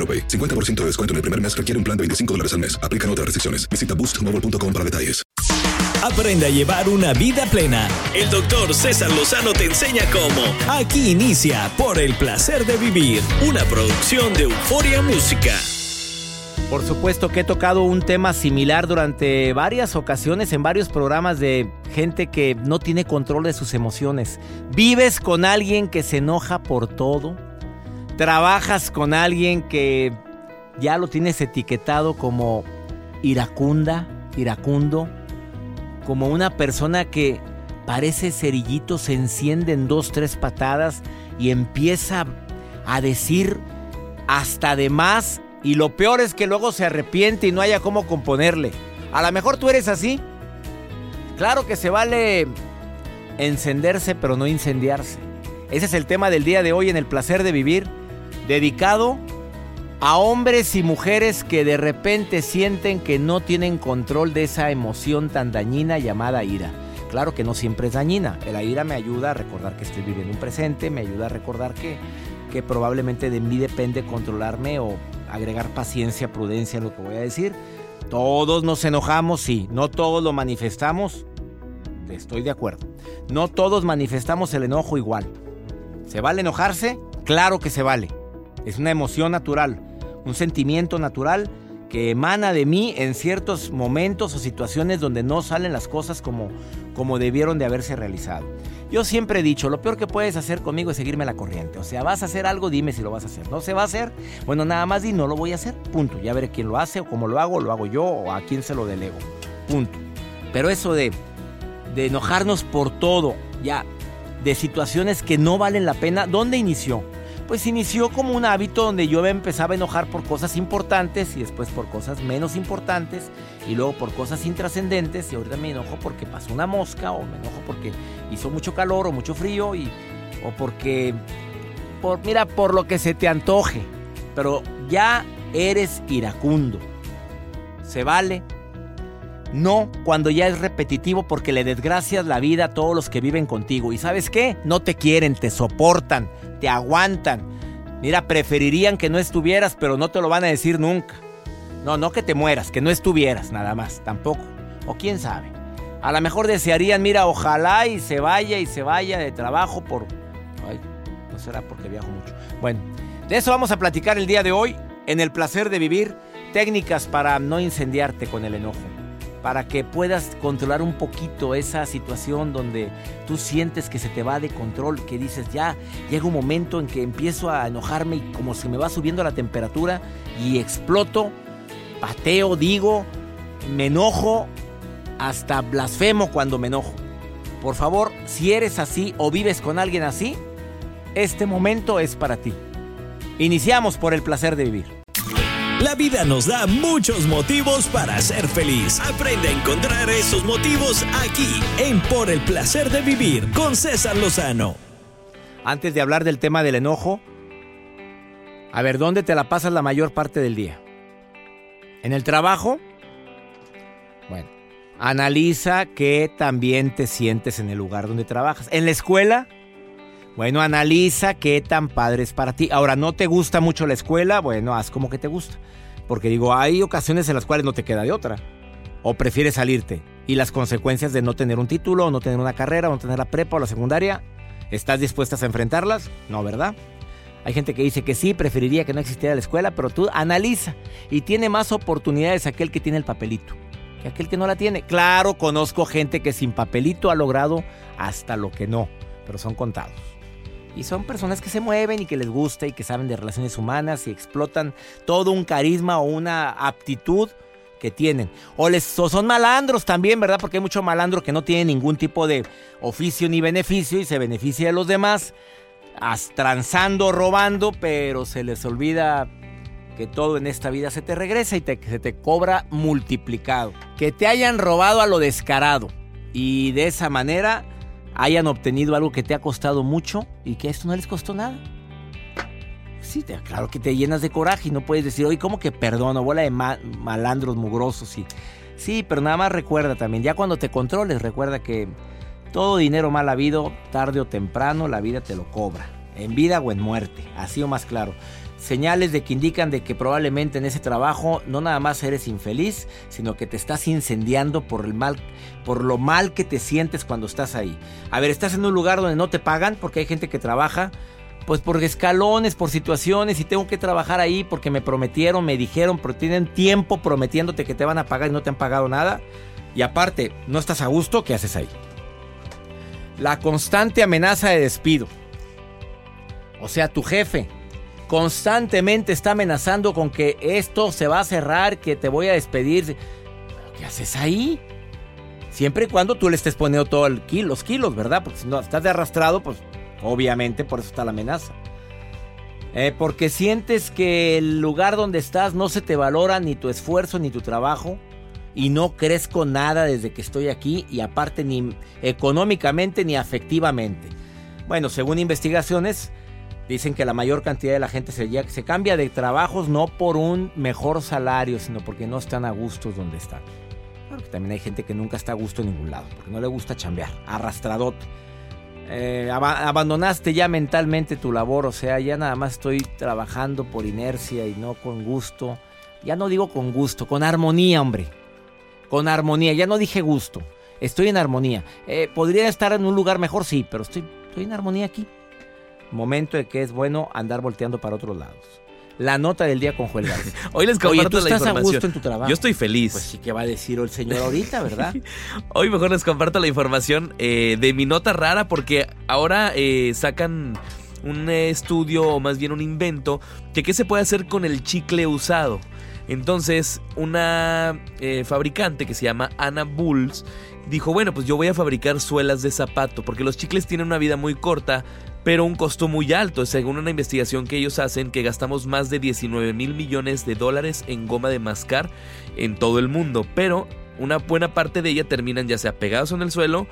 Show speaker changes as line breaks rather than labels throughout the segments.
AroPay. 50% de descuento en el primer mes requiere un plan de 25 dólares al mes. Aplican otras restricciones. Visita boostmobile.com para detalles.
Aprende a llevar una vida plena. El doctor César Lozano te enseña cómo. Aquí inicia Por el placer de vivir, una producción de Euforia Música.
Por supuesto que he tocado un tema similar durante varias ocasiones en varios programas de gente que no tiene control de sus emociones. ¿Vives con alguien que se enoja por todo? ¿Trabajas con alguien que ya lo tienes etiquetado como iracunda, iracundo? Como una persona que parece cerillito, se enciende en dos, tres patadas y empieza a decir hasta de más y lo peor es que luego se arrepiente y no haya cómo componerle. A lo mejor tú eres así. Claro que se vale encenderse pero no incendiarse. Ese es el tema del día de hoy en el placer de vivir, dedicado a hombres y mujeres que de repente sienten que no tienen control de esa emoción tan dañina llamada ira. Claro que no siempre es dañina. La ira me ayuda a recordar que estoy viviendo un presente, me ayuda a recordar que, que probablemente de mí depende controlarme o agregar paciencia, prudencia en lo que voy a decir. Todos nos enojamos, sí. No todos lo manifestamos. Estoy de acuerdo. No todos manifestamos el enojo igual. ¿Se vale enojarse? Claro que se vale. Es una emoción natural, un sentimiento natural que emana de mí en ciertos momentos o situaciones donde no salen las cosas como, como debieron de haberse realizado. Yo siempre he dicho, lo peor que puedes hacer conmigo es seguirme la corriente. O sea, vas a hacer algo, dime si lo vas a hacer. ¿No se va a hacer? Bueno, nada más di, no lo voy a hacer. Punto. Ya veré quién lo hace o cómo lo hago, lo hago yo o a quién se lo delego. Punto. Pero eso de, de enojarnos por todo, ya, de situaciones que no valen la pena, ¿dónde inició? Pues inició como un hábito donde yo me empezaba a enojar por cosas importantes y después por cosas menos importantes y luego por cosas intrascendentes y ahorita me enojo porque pasó una mosca o me enojo porque hizo mucho calor o mucho frío y o porque por mira por lo que se te antoje, pero ya eres iracundo. ¿Se vale? No cuando ya es repetitivo porque le desgracias la vida a todos los que viven contigo. ¿Y sabes qué? No te quieren, te soportan, te aguantan. Mira, preferirían que no estuvieras, pero no te lo van a decir nunca. No, no que te mueras, que no estuvieras, nada más, tampoco. O quién sabe. A lo mejor desearían, mira, ojalá y se vaya y se vaya de trabajo por... Ay, no será porque viajo mucho. Bueno, de eso vamos a platicar el día de hoy en el placer de vivir. Técnicas para no incendiarte con el enojo para que puedas controlar un poquito esa situación donde tú sientes que se te va de control, que dices ya llega un momento en que empiezo a enojarme y como se me va subiendo la temperatura y exploto, pateo, digo, me enojo, hasta blasfemo cuando me enojo. Por favor, si eres así o vives con alguien así, este momento es para ti. Iniciamos por el placer de vivir.
La vida nos da muchos motivos para ser feliz. Aprende a encontrar esos motivos aquí, en Por el placer de vivir, con César Lozano.
Antes de hablar del tema del enojo, a ver, ¿dónde te la pasas la mayor parte del día? ¿En el trabajo? Bueno, analiza que también te sientes en el lugar donde trabajas. En la escuela, bueno, analiza qué tan padre es para ti. Ahora, ¿no te gusta mucho la escuela? Bueno, haz como que te gusta. Porque digo, hay ocasiones en las cuales no te queda de otra. O prefieres salirte. Y las consecuencias de no tener un título, o no tener una carrera, o no tener la prepa o la secundaria, ¿estás dispuestas a enfrentarlas? No, ¿verdad? Hay gente que dice que sí, preferiría que no existiera la escuela, pero tú analiza. Y tiene más oportunidades aquel que tiene el papelito que aquel que no la tiene. Claro, conozco gente que sin papelito ha logrado hasta lo que no, pero son contados. Y son personas que se mueven y que les gusta y que saben de relaciones humanas y explotan todo un carisma o una aptitud que tienen. O, les, son malandros también, ¿verdad? Porque hay mucho malandro que no tiene ningún tipo de oficio ni beneficio y se beneficia de los demás, transando, robando, pero se les olvida que todo en esta vida se te regresa y se te cobra multiplicado. Que te hayan robado a lo descarado y de esa manera hayan obtenido algo que te ha costado mucho y que esto no les costó nada. Sí, claro que te llenas de coraje y no puedes decir, oye, ¿cómo que perdono? Bola de malandros mugrosos. Y... Sí, pero nada más recuerda también, ya cuando te controles, recuerda que todo dinero mal habido, tarde o temprano, la vida te lo cobra. En vida o en muerte, así o más claro señales de que indican de que probablemente en ese trabajo no nada más eres infeliz, sino que te estás incendiando por el mal, por lo mal que te sientes cuando estás ahí. A ver, estás en un lugar donde no te pagan porque hay gente que trabaja pues por escalones, por situaciones y tengo que trabajar ahí porque me prometieron, me dijeron, pero tienen tiempo prometiéndote que te van a pagar y no te han pagado nada. Y aparte, no estás a gusto, ¿qué haces ahí? La constante amenaza de despido. O sea, tu jefe, constantemente está amenazando con que esto se va a cerrar, que te voy a despedir. ¿Qué haces ahí? Siempre y cuando tú le estés poniendo todos los kilos, ¿verdad? Porque si no estás de arrastrado, pues obviamente por eso está la amenaza. Eh, porque sientes que el lugar donde estás no se te valora ni tu esfuerzo ni tu trabajo y no crezco nada desde que estoy aquí y aparte ni económicamente ni afectivamente. Bueno, según investigaciones, Dicen que la mayor cantidad de la gente se, se cambia de trabajos no por un mejor salario, sino porque no están a gusto donde están. Porque también hay gente que nunca está a gusto en ningún lado, porque no le gusta chambear, arrastradote. Eh, abandonaste ya mentalmente tu labor, o sea, ya nada más estoy trabajando por inercia y no con gusto. Ya no digo con gusto, con armonía, hombre. Con armonía, ya no dije gusto. Estoy en armonía. Eh, ¿Podría estar en un lugar mejor? Sí, pero estoy, estoy en armonía aquí momento de que es bueno andar volteando para otros lados. La nota del día con Joel Garza.
Hoy les comparto
Oye, ¿tú estás a gusto en tu trabajo?
Yo estoy feliz.
Pues sí, ¿qué va a decir el señor ahorita, verdad?
Hoy mejor les comparto la información eh, de mi nota rara porque ahora eh, sacan un estudio o más bien un invento de qué se puede hacer con el chicle usado. Entonces, una eh, fabricante que se llama Anna Bulls dijo, bueno, pues yo voy a fabricar suelas de zapato, porque los chicles tienen una vida muy corta, pero un costo muy alto, según una investigación que ellos hacen, que gastamos más de 19 mil millones de dólares en goma de mascar en todo el mundo, pero una buena parte de ella terminan ya sea pegados en el suelo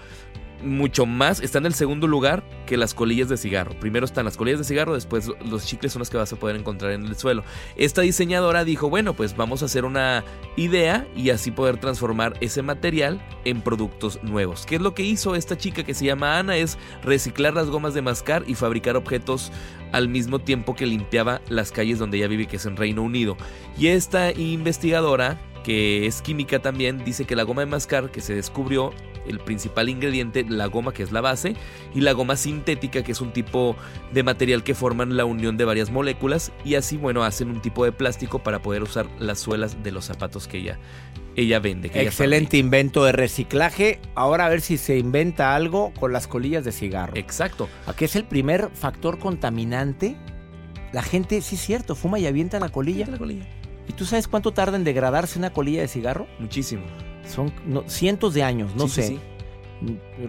mucho más, está en el segundo lugar que las colillas de cigarro. Primero están las colillas de cigarro, después los chicles son los que vas a poder encontrar en el suelo. Esta diseñadora dijo, bueno, pues vamos a hacer una idea y así poder transformar ese material en productos nuevos. ¿Qué es lo que hizo esta chica que se llama Ana? Es reciclar las gomas de mascar y fabricar objetos al mismo tiempo que limpiaba las calles donde ella vive, que es en Reino Unido. Y esta investigadora que es química también, dice que la goma de mascar que se descubrió, el principal ingrediente, la goma que es la base, y la goma sintética que es un tipo de material que forman la unión de varias moléculas y así, bueno, hacen un tipo de plástico para poder usar las suelas de los zapatos que ella, ella vende.
Excelente invento de reciclaje. Ahora a ver si se inventa algo con las colillas de cigarro.
Exacto.
Aquí es el primer factor contaminante. La gente, sí es cierto, fuma y avienta la colilla.
La colilla.
¿Y tú sabes cuánto tarda en degradarse una colilla de cigarro?
Muchísimo.
Son cientos de años, no sé.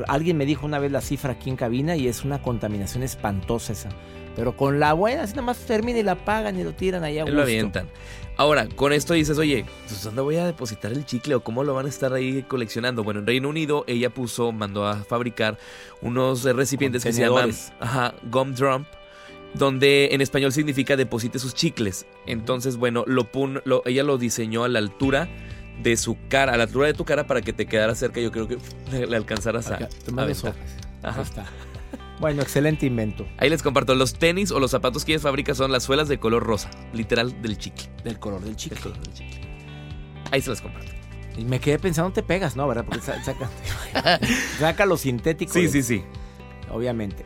Alguien me dijo una vez la cifra aquí en cabina y es una contaminación espantosa esa. Pero con la buena, así nada más termina y la pagan y lo tiran ahí a gusto.
Lo avientan. Ahora, con esto dices, oye, pues ¿dónde voy a depositar el chicle o cómo lo van a estar ahí coleccionando? Bueno, en Reino Unido ella puso, mandó a fabricar unos recipientes que se llaman ajá, gum drum donde en español significa deposite sus chicles. Entonces, bueno, lo, ella lo diseñó a la altura de su cara, a la altura de tu cara para que te quedara cerca. Yo creo que le, alcanzaras a.
Ahí está. Bueno, excelente invento.
Ahí les comparto. Los tenis o los zapatos que ella fabrica son las suelas de color rosa. Literal del chicle.
Del color del chicle.
Del color del chicle. Ahí se las comparto.
Y me quedé pensando, te pegas, ¿no? ¿Verdad? Porque saca, saca lo sintético.
Sí, sí, sí.
Obviamente.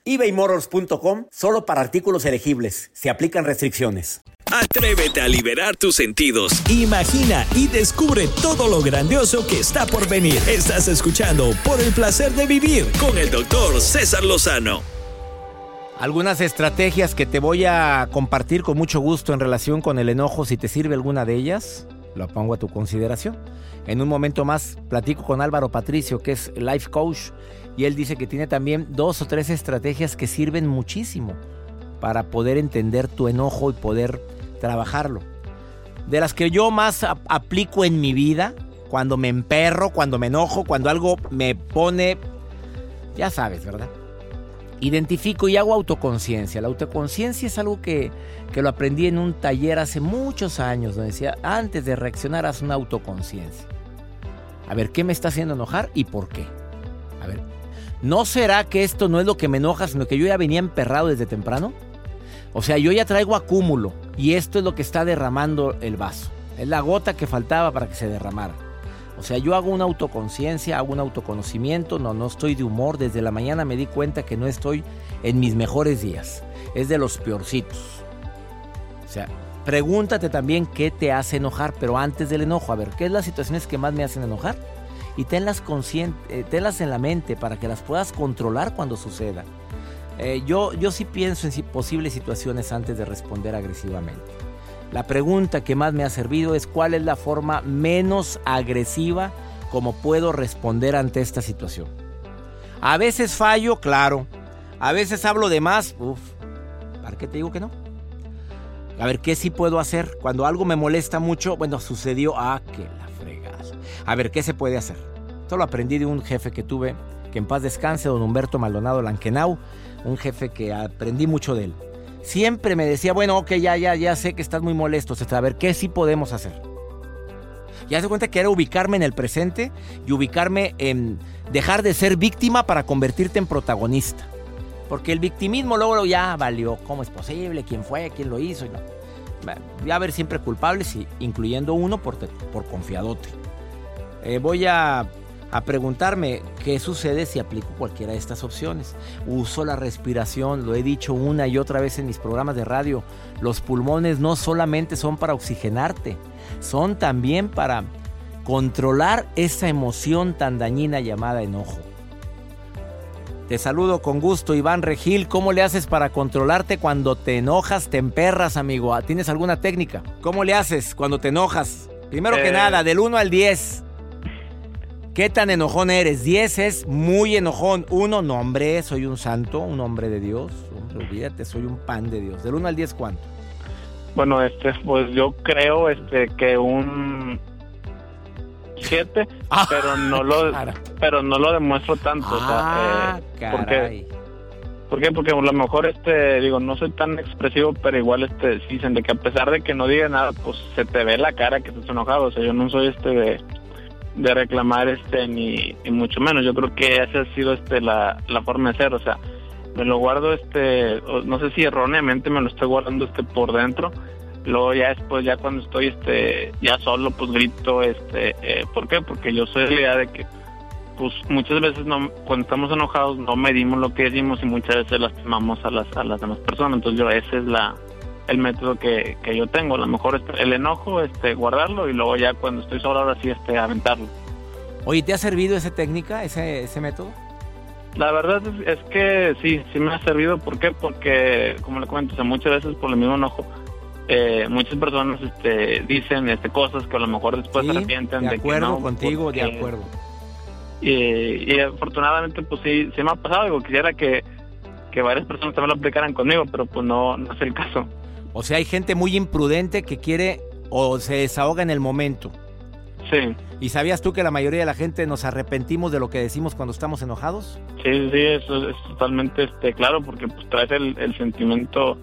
ebaymotors.com solo para artículos elegibles. Se aplican restricciones.
Atrévete a liberar tus sentidos. Imagina y descubre todo lo grandioso que está por venir. Estás escuchando Por el placer de vivir con el doctor César Lozano.
Algunas estrategias que te voy a compartir con mucho gusto en relación con el enojo, si te sirve alguna de ellas, lo pongo a tu consideración. En un momento más platico con Álvaro Patricio, que es life coach y él dice que tiene también dos o tres estrategias que sirven muchísimo para poder entender tu enojo y poder trabajarlo. De las que yo más aplico en mi vida, cuando me emperro, cuando me enojo, cuando algo me pone, ya sabes, ¿verdad? Identifico y hago autoconciencia. La autoconciencia es algo que, que, lo aprendí en un taller hace muchos años, donde decía, antes de reaccionar, haz una autoconciencia. A ver, ¿qué me está haciendo enojar y por qué? A ver, ¿No será que esto no es lo que me enoja, sino que yo ya venía emperrado desde temprano? O sea, yo ya traigo acúmulo y esto es lo que está derramando el vaso. Es la gota que faltaba para que se derramara. O sea, yo hago una autoconciencia, hago un autoconocimiento, no, no estoy de humor. Desde la mañana me di cuenta que no estoy en mis mejores días. Es de los peorcitos. O sea, pregúntate también qué te hace enojar, pero antes del enojo, a ver, ¿qué es las situaciones que más me hacen enojar? y tenlas, eh, tenlas en la mente para que las puedas controlar cuando suceda. Eh, yo, yo sí pienso en posibles situaciones antes de responder agresivamente. La pregunta que más me ha servido es cuál es la forma menos agresiva como puedo responder ante esta situación. A veces fallo, claro. A veces hablo de más, uff. ¿Para qué te digo que no? A ver, ¿qué sí puedo hacer? Cuando algo me molesta mucho, bueno, sucedió, ah, que la fregas. A ver, ¿qué se puede hacer? Esto lo aprendí de un jefe que tuve, que en paz descanse, don Humberto Maldonado Lanquenau, un jefe que aprendí mucho de él. Siempre me decía, bueno, ok, ya, ya, ya sé que estás muy molesto, a ver, ¿qué sí podemos hacer? Ya se cuenta que era ubicarme en el presente y ubicarme en dejar de ser víctima para convertirte en protagonista. Porque el victimismo luego ya valió. ¿Cómo es posible? ¿Quién fue? ¿Quién lo hizo? Voy a haber siempre culpables, incluyendo uno por, por confiadote. Eh, voy a a preguntarme qué sucede si aplico cualquiera de estas opciones. Uso la respiración, lo he dicho una y otra vez en mis programas de radio. Los pulmones no solamente son para oxigenarte, son también para controlar esa emoción tan dañina llamada enojo. Te saludo con gusto, Iván Regil. ¿Cómo le haces para controlarte cuando te enojas, te emperras, amigo? ¿Tienes alguna técnica? ¿Cómo le haces cuando te enojas? Primero que eh. nada, del 1 al 10. ¿Qué tan enojón eres? 10 es muy enojón. 1, no hombre, soy un santo, un hombre de Dios. Hombre, olvídate, soy un pan de Dios. Del 1 al 10, ¿cuánto?
Bueno, este, pues yo creo este que un 7, ah, pero no lo pero no lo demuestro tanto,
ah, o sea, eh,
porque ¿Por qué? Porque a lo mejor este digo, no soy tan expresivo, pero igual este dicen de que a pesar de que no diga nada, pues se te ve la cara que estás enojado, o sea, yo no soy este de de reclamar este ni, mucho menos. Yo creo que esa ha sido este la, la forma de ser o sea me lo guardo este no sé si erróneamente me lo estoy guardando este por dentro. Luego ya después ya cuando estoy este ya solo pues grito este eh, ¿por qué? porque yo soy idea de que pues muchas veces no cuando estamos enojados no medimos lo que decimos y muchas veces lastimamos a las a las demás personas. Entonces yo esa es la el método que, que yo tengo. A lo mejor el enojo, este, guardarlo y luego ya cuando estoy solo ahora sí este, aventarlo.
Oye, ¿te ha servido esa técnica, ese, ese método?
La verdad es, que sí, sí me ha servido. ¿Por qué? Porque, como le comento, muchas veces por el mismo enojo, eh, muchas personas este, dicen este, cosas que a lo mejor después se arrepienten
de, acuerdo contigo, de acuerdo.
Y, afortunadamente, pues sí, se me ha pasado. Digo, quisiera que, que varias personas también lo aplicaran conmigo, pero pues no, no es el caso.
O sea, hay gente muy imprudente que quiere o se desahoga en el momento.
Sí.
¿Y sabías tú que la mayoría de la gente nos arrepentimos de lo que decimos cuando estamos enojados?
Sí, sí, eso es totalmente este, claro, porque pues traes el, el sentimiento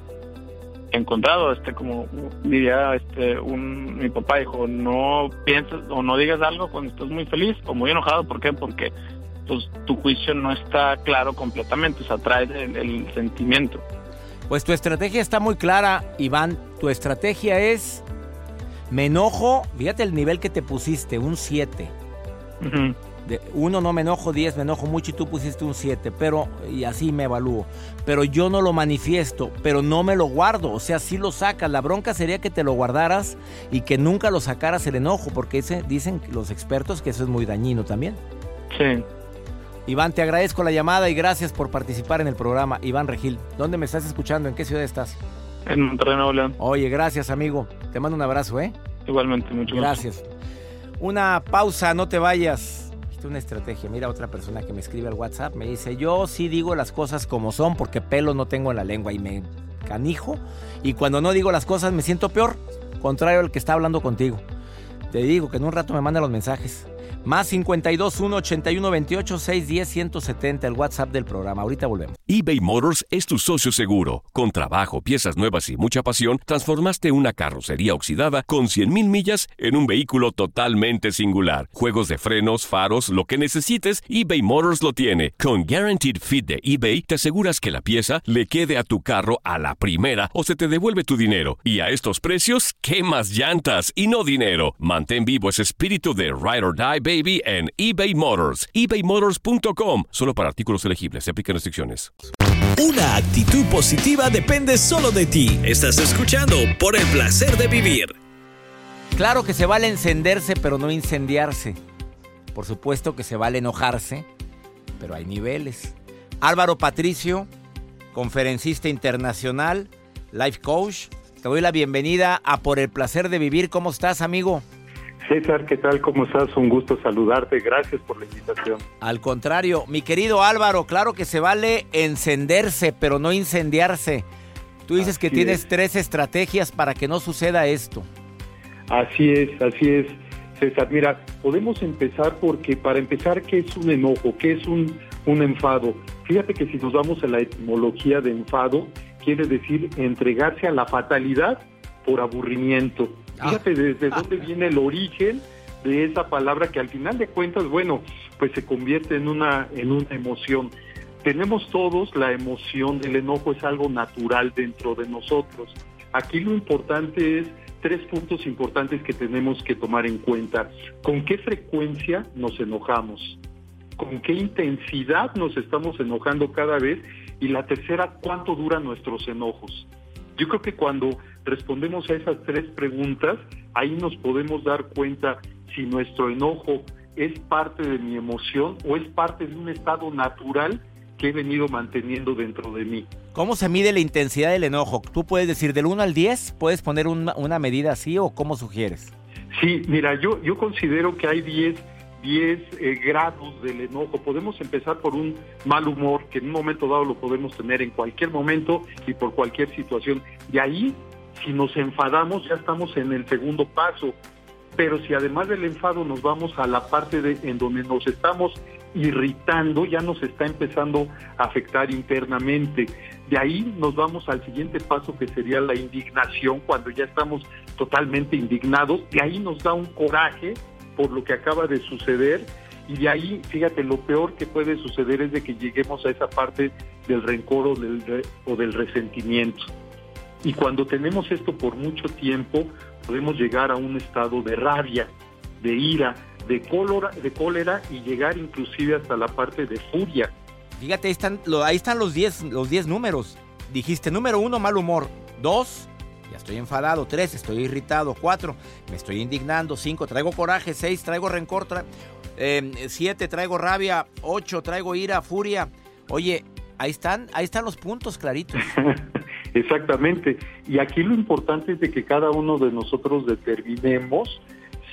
encontrado, este como diría este un mi papá dijo, no pienses o no digas algo cuando estás muy feliz o muy enojado, ¿por qué? Porque pues tu juicio no está claro completamente, o sea, traes el sentimiento.
Pues tu estrategia está muy clara, Iván. Tu estrategia es, me enojo, fíjate el nivel que te pusiste, un 7. De uno no me enojo, 10 me enojo mucho y tú pusiste un 7, pero y así me evalúo. Pero yo no lo manifiesto, pero no me lo guardo, o sea, sí lo sacas. La bronca sería que te lo guardaras y que nunca lo sacaras el enojo, porque ese, dicen los expertos que eso es muy dañino también.
Sí.
Iván, te agradezco la llamada y gracias por participar en el programa. Iván Regil, ¿dónde me estás escuchando? ¿En qué ciudad estás?
En Monterrey, Nuevo León.
Oye, gracias, amigo. Te mando un abrazo, ¿eh?
Igualmente, mucho
Gracias. Una pausa, no te vayas. es una estrategia. Mira, otra persona que me escribe al WhatsApp me dice: Yo sí digo las cosas como son porque pelo no tengo en la lengua y me canijo. Y cuando no digo las cosas me siento peor, contrario al que está hablando contigo. Te digo que en un rato me manda los mensajes. Más 52 1 81 28 610 170, el WhatsApp del programa. Ahorita volvemos.
eBay Motors es tu socio seguro. Con trabajo, piezas nuevas y mucha pasión, transformaste una carrocería oxidada con 100.000 millas en un vehículo totalmente singular. Juegos de frenos, faros, lo que necesites, eBay Motors lo tiene. Con Guaranteed Fit de eBay, te aseguras que la pieza le quede a tu carro a la primera o se te devuelve tu dinero. Y a estos precios, ¿qué más llantas y no dinero? Mantén vivo ese espíritu de Ride or Die, baby en eBay Motors. ebaymotors.com. Solo para artículos elegibles. Se aplican restricciones.
Una actitud positiva depende solo de ti. Estás escuchando por el placer de vivir.
Claro que se vale encenderse, pero no incendiarse. Por supuesto que se vale enojarse, pero hay niveles. Álvaro Patricio, conferencista internacional, life coach, te doy la bienvenida a Por el placer de vivir. ¿Cómo estás, amigo?
César, ¿qué tal? ¿Cómo estás? Un gusto saludarte. Gracias por la invitación.
Al contrario, mi querido Álvaro, claro que se vale encenderse, pero no incendiarse. Tú dices que tienes tres estrategias para que no suceda esto.
Así es, así es. César, mira, podemos empezar porque para empezar, ¿qué es un enojo? ¿Qué es un, un enfado? Fíjate que si nos vamos a la etimología de enfado, quiere decir entregarse a la fatalidad por aburrimiento. Fíjate desde dónde viene el origen de esa palabra que al final de cuentas, bueno, pues se convierte en una, en una emoción. Tenemos todos la emoción del enojo, es algo natural dentro de nosotros. Aquí lo importante es tres puntos importantes que tenemos que tomar en cuenta. ¿Con qué frecuencia nos enojamos? ¿Con qué intensidad nos estamos enojando cada vez? Y la tercera, ¿cuánto duran nuestros enojos? Yo creo que cuando respondemos a esas tres preguntas, ahí nos podemos dar cuenta si nuestro enojo es parte de mi emoción o es parte de un estado natural que he venido manteniendo dentro de mí.
¿Cómo se mide la intensidad del enojo? ¿Tú puedes decir del 1 al 10? ¿Puedes poner una, medida así o cómo sugieres?
Sí, mira, yo, yo considero que hay 10 10 eh, grados del enojo. Podemos empezar por un mal humor, que en un momento dado lo podemos tener en cualquier momento y por cualquier situación. Y ahí si nos enfadamos ya estamos en el segundo paso, pero si además del enfado nos vamos a la parte de en donde nos estamos irritando, ya nos está empezando a afectar internamente. De ahí nos vamos al siguiente paso que sería la indignación, cuando ya estamos totalmente indignados, de ahí nos da un coraje por lo que acaba de suceder y de ahí, fíjate, lo peor que puede suceder es de que lleguemos a esa parte del rencor o del, o del resentimiento. Y cuando tenemos esto por mucho tiempo, podemos llegar a un estado de rabia, de ira, de cólera, de cólera y llegar inclusive hasta la parte de furia.
Fíjate, ahí están, ahí están los 10 los diez números. Dijiste, número uno, mal humor. Dos, ya estoy enfadado. Tres, estoy irritado. Cuatro, me estoy indignando. Cinco, traigo coraje. Seis, traigo rencor. Em, siete, traigo rabia. Ocho, traigo ira, furia. Oye, ahí están, ahí están los puntos claritos.
Exactamente. Y aquí lo importante es de que cada uno de nosotros determinemos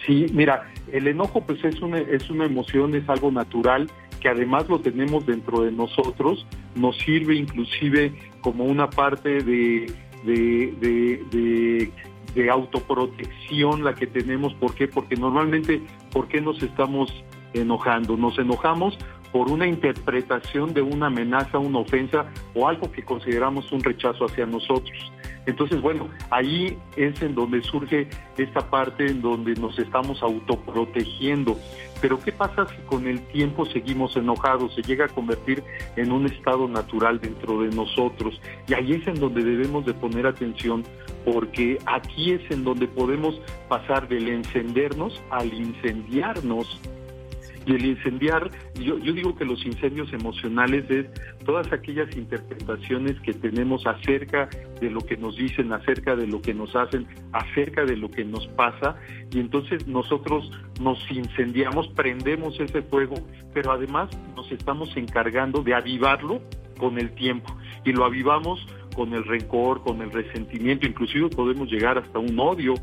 Sí, mira, el enojo pues es una, es una emoción, es algo natural que además lo tenemos dentro de nosotros, nos sirve inclusive como una parte de, de, de, autoprotección la que tenemos. ¿Por qué? Porque normalmente, ¿por qué nos estamos enojando? Nos enojamos por una interpretación de una amenaza, una ofensa o algo que consideramos un rechazo hacia nosotros. Entonces, bueno, ahí es en donde surge esta parte en donde nos estamos autoprotegiendo. Pero ¿qué pasa si con el tiempo seguimos enojados? Se llega a convertir en un estado natural dentro de nosotros. Y ahí es en donde debemos de poner atención porque aquí es en donde podemos pasar del encendernos al incendiarnos y el incendiar, yo, yo digo que los incendios emocionales es todas aquellas interpretaciones que tenemos acerca de lo que nos dicen, acerca de lo que nos hacen, acerca de lo que nos pasa, y entonces nosotros nos incendiamos, prendemos ese fuego, pero además nos estamos encargando de avivarlo con el tiempo, y lo avivamos con el rencor, con el resentimiento, inclusive podemos llegar hasta un odio,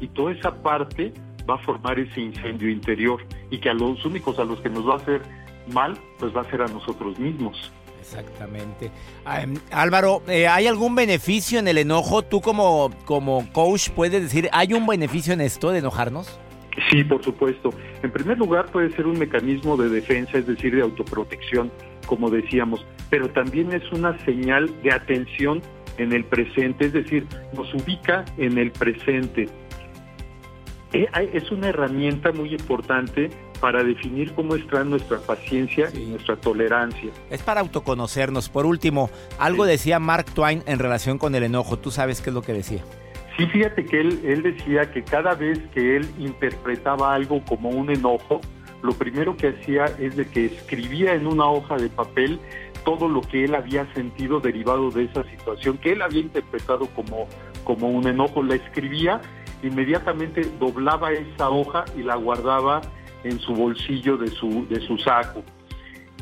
y toda esa parte va a formar ese incendio interior y que a los únicos a los que nos va a hacer mal, pues va a ser a nosotros mismos.
Exactamente. Em, Álvaro, eh, ¿hay algún beneficio en el enojo? Tú como, como coach puedes decir, ¿hay un beneficio en esto de enojarnos?
Sí, por supuesto. En primer lugar puede ser un mecanismo de defensa, es decir, de autoprotección, como decíamos, pero también es una señal de atención en el presente, es decir, nos ubica en el presente es una herramienta muy importante para definir cómo está nuestra paciencia y nuestra tolerancia.
Es para autoconocernos. Por último, algo decía Mark Twain en relación con el enojo. ¿Tú sabes qué es lo que decía?
Sí, fíjate que él, él decía que cada vez que él interpretaba algo como un enojo, lo primero que hacía es de que escribía en una hoja de papel todo lo que él había sentido derivado de esa situación, que él había interpretado como, como un enojo, la escribía inmediatamente doblaba esa hoja y la guardaba en su bolsillo de su, de su saco.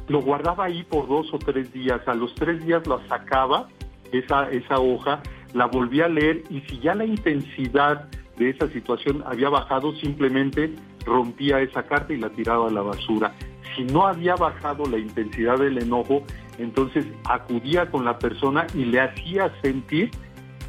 Lo guardaba ahí por dos o tres días. A los tres días la sacaba, esa, esa hoja, la volvía a leer y si ya la intensidad de esa situación había bajado, simplemente rompía esa carta y la tiraba a la basura. Si no había bajado la intensidad del enojo, entonces acudía con la persona y le hacía sentir,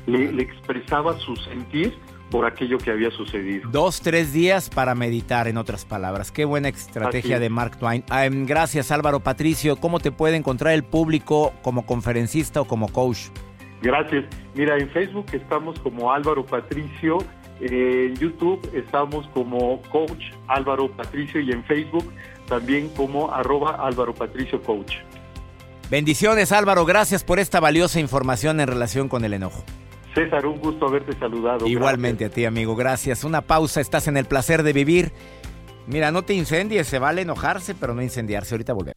le, le expresaba su sentir por aquello que había sucedido.
Dos, tres días para meditar, en otras palabras. Qué buena estrategia de Mark Twain. Ah, em, gracias Álvaro Patricio. ¿Cómo te puede encontrar el público como conferencista o como coach?
Gracias. Mira, en Facebook estamos como Álvaro Patricio, en YouTube estamos como coach Álvaro Patricio y en Facebook también como arroba Álvaro Patricio Coach.
Bendiciones Álvaro, gracias por esta valiosa información en relación con el enojo.
César, un gusto haberte saludado.
Igualmente a ti, amigo. Gracias. Una pausa. Estás en el placer de vivir. Mira, no te incendies, se vale enojarse, pero no incendiarse. Ahorita volvemos.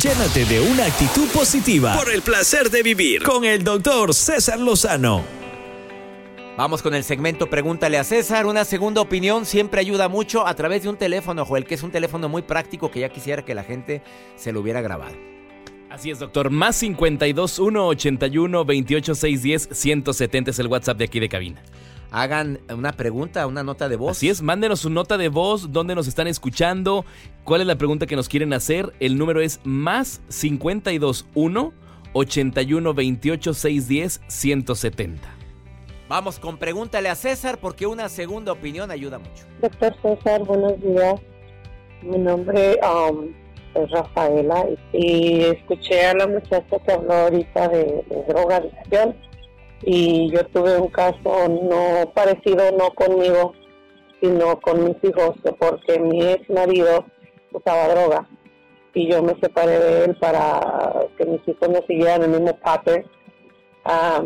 Llénate de una actitud positiva por el placer de vivir con el doctor César Lozano.
Vamos con el segmento Pregúntale a César. Una segunda opinión siempre ayuda mucho a través de un teléfono, Joel, que es un teléfono muy práctico que ya quisiera que la gente se lo hubiera grabado.
Así es, doctor. Más 52 1 81 28 610 170 es el WhatsApp de aquí de cabina
hagan una pregunta, una nota de voz.
Así es, mándenos su nota de voz, dónde nos están escuchando, cuál es la pregunta que nos quieren hacer. El número es más 521 81 28 610 170.
Vamos con pregúntale a César porque una segunda opinión ayuda mucho.
Doctor César, buenos días. Mi nombre um, es Rafaela y escuché a la muchacha que habló ahorita de, de drogadicción y yo tuve un caso no parecido, no conmigo, sino con mis hijos, porque mi ex marido usaba droga y yo me separé de él para que mis hijos no siguieran el mismo pattern. Ah,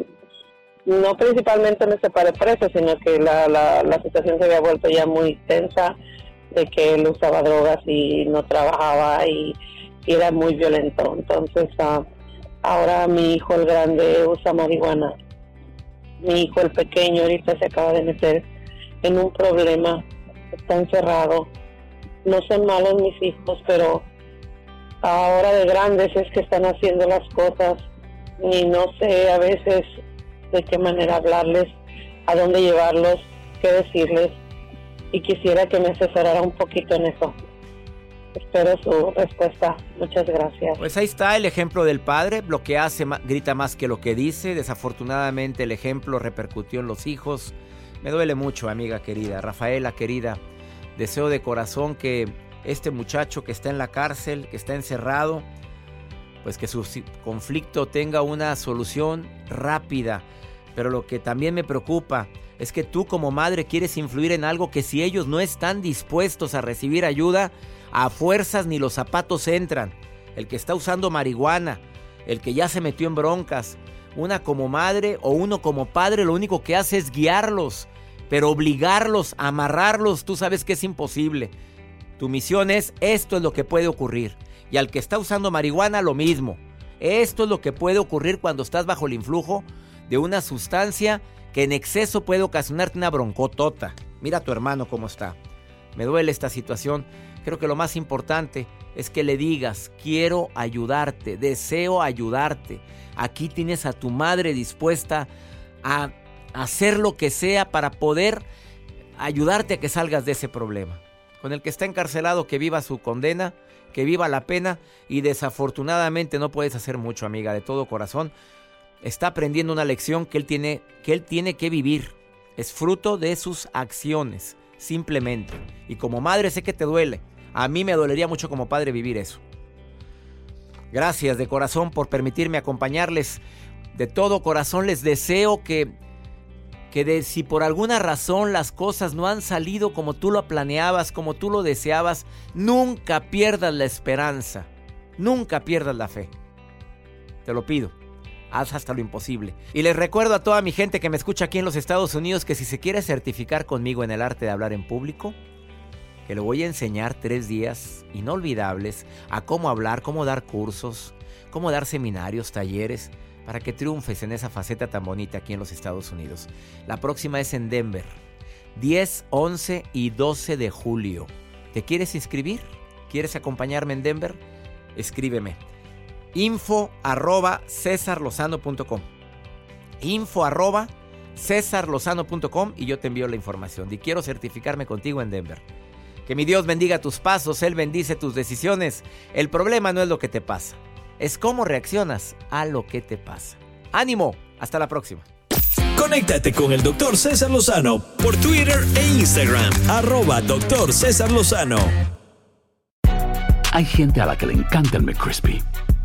no principalmente me separé preso, sino que la, la, la situación se había vuelto ya muy tensa, de que él usaba drogas y no trabajaba y, era muy violento. Entonces, ah, ahora mi hijo el grande usa marihuana. Mi hijo el pequeño ahorita se acaba de meter en un problema, está encerrado. No son malos mis hijos, pero ahora de grandes es que están haciendo las cosas y no sé a veces de qué manera hablarles, a dónde llevarlos, qué decirles y quisiera que me asesorara un poquito en eso. Espero su respuesta. Muchas gracias.
Pues ahí está el ejemplo del padre. Lo que hace grita más que lo que dice. Desafortunadamente el ejemplo repercutió en los hijos. Me duele mucho, amiga querida. Rafaela querida. Deseo de corazón que este muchacho que está en la cárcel, que está encerrado, pues que su conflicto tenga una solución rápida. Pero lo que también me preocupa es que tú como madre quieres influir en algo que si ellos no están dispuestos a recibir ayuda, a fuerzas ni los zapatos entran. El que está usando marihuana, el que ya se metió en broncas, una como madre o uno como padre lo único que hace es guiarlos, pero obligarlos, amarrarlos, tú sabes que es imposible. Tu misión es, esto es lo que puede ocurrir. Y al que está usando marihuana, lo mismo. Esto es lo que puede ocurrir cuando estás bajo el influjo de una sustancia que en exceso puede ocasionarte una broncotota. Mira a tu hermano cómo está. Me duele esta situación. Creo que lo más importante es que le digas, quiero ayudarte, deseo ayudarte. Aquí tienes a tu madre dispuesta a hacer lo que sea para poder ayudarte a que salgas de ese problema. Con el que está encarcelado, que viva su condena que viva la pena y desafortunadamente no puedes hacer mucho, amiga, de todo corazón. Está aprendiendo una lección que él tiene que, él tiene que vivir. Es fruto de sus acciones, simplemente. Y como madre sé que te duele. A mí me dolería mucho como padre vivir eso. Gracias de corazón por permitirme acompañarles. De todo corazón les deseo que que de si por alguna razón las cosas no han salido como tú lo planeabas, como tú lo deseabas, nunca pierdas la esperanza, nunca pierdas la fe. Te lo pido, haz hasta lo imposible. Y les recuerdo a toda mi gente que me escucha aquí en los Estados Unidos que si se quiere certificar conmigo en el arte de hablar en público, que le voy a enseñar tres días inolvidables a cómo hablar, cómo dar cursos, cómo dar seminarios, talleres para que triunfes en esa faceta tan bonita aquí en los Estados Unidos. La próxima es en Denver, 10, 11 y 12 de julio. ¿Te quieres inscribir? ¿Quieres acompañarme en Denver? Escríbeme. Info arroba cesarlozano.com. Info arroba cesarlozano.com y yo te envío la información. Y quiero certificarme contigo en Denver. Que mi Dios bendiga tus pasos, Él bendice tus decisiones. El problema no es lo que te pasa es cómo reaccionas a lo que te pasa. Ánimo, hasta la próxima.
Conéctate con el doctor César Lozano por Twitter e Instagram, arroba doctor César Lozano.
Hay gente a la que le encanta el McCrispy